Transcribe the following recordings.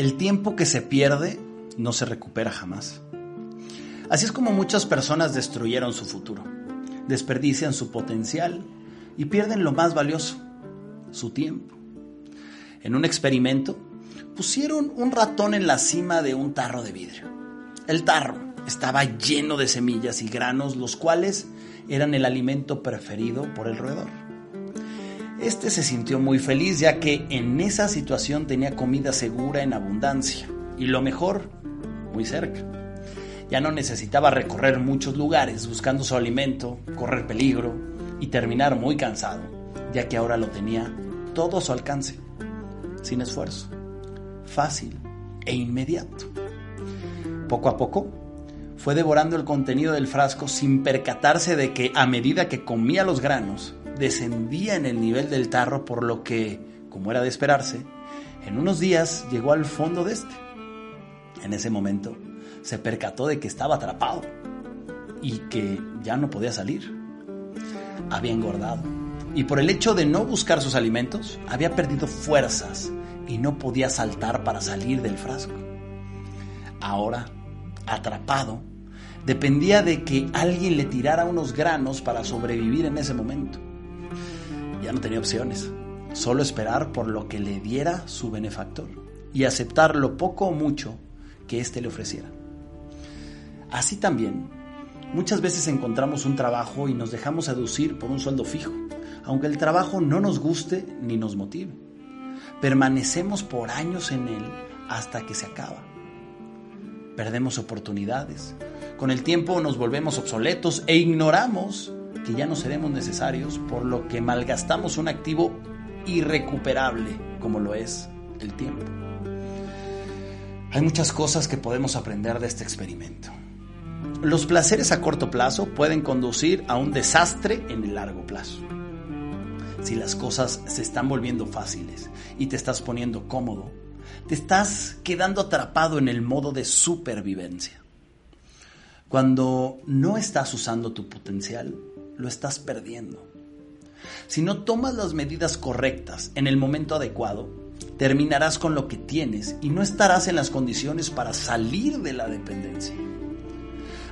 El tiempo que se pierde no se recupera jamás. Así es como muchas personas destruyeron su futuro, desperdician su potencial y pierden lo más valioso, su tiempo. En un experimento, pusieron un ratón en la cima de un tarro de vidrio. El tarro estaba lleno de semillas y granos, los cuales eran el alimento preferido por el roedor. Este se sintió muy feliz ya que en esa situación tenía comida segura en abundancia y lo mejor, muy cerca. Ya no necesitaba recorrer muchos lugares buscando su alimento, correr peligro y terminar muy cansado, ya que ahora lo tenía todo a su alcance sin esfuerzo, fácil e inmediato. Poco a poco fue devorando el contenido del frasco sin percatarse de que a medida que comía los granos, descendía en el nivel del tarro, por lo que, como era de esperarse, en unos días llegó al fondo de este. En ese momento se percató de que estaba atrapado y que ya no podía salir. Había engordado y por el hecho de no buscar sus alimentos, había perdido fuerzas y no podía saltar para salir del frasco. Ahora, atrapado, dependía de que alguien le tirara unos granos para sobrevivir en ese momento. Ya no tenía opciones, solo esperar por lo que le diera su benefactor y aceptar lo poco o mucho que éste le ofreciera. Así también, muchas veces encontramos un trabajo y nos dejamos seducir por un sueldo fijo aunque el trabajo no nos guste ni nos motive. Permanecemos por años en él hasta que se acaba. Perdemos oportunidades. Con el tiempo nos volvemos obsoletos e ignoramos que ya no seremos necesarios, por lo que malgastamos un activo irrecuperable como lo es el tiempo. Hay muchas cosas que podemos aprender de este experimento. Los placeres a corto plazo pueden conducir a un desastre en el largo plazo si las cosas se están volviendo fáciles y te estás poniendo cómodo, te estás quedando atrapado en el modo de supervivencia. Cuando no estás usando tu potencial, lo estás perdiendo. Si no tomas las medidas correctas en el momento adecuado, terminarás con lo que tienes y no estarás en las condiciones para salir de la dependencia.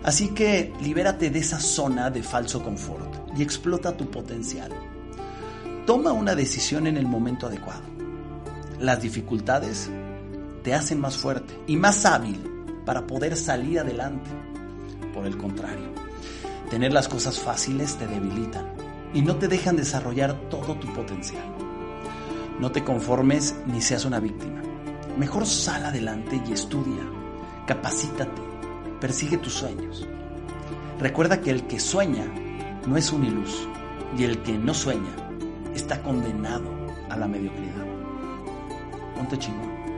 Así que libérate de esa zona de falso confort y explota tu potencial. Toma una decisión en el momento adecuado. Las dificultades te hacen más fuerte y más hábil para poder salir adelante. Por el contrario, tener las cosas fáciles te debilitan y no te dejan desarrollar todo tu potencial. No te conformes ni seas una víctima. Mejor sal adelante y estudia, capacítate, persigue tus sueños. Recuerda que el que sueña no es un ilus y el que no sueña está condenado a la mediocridad. Ponte chingón.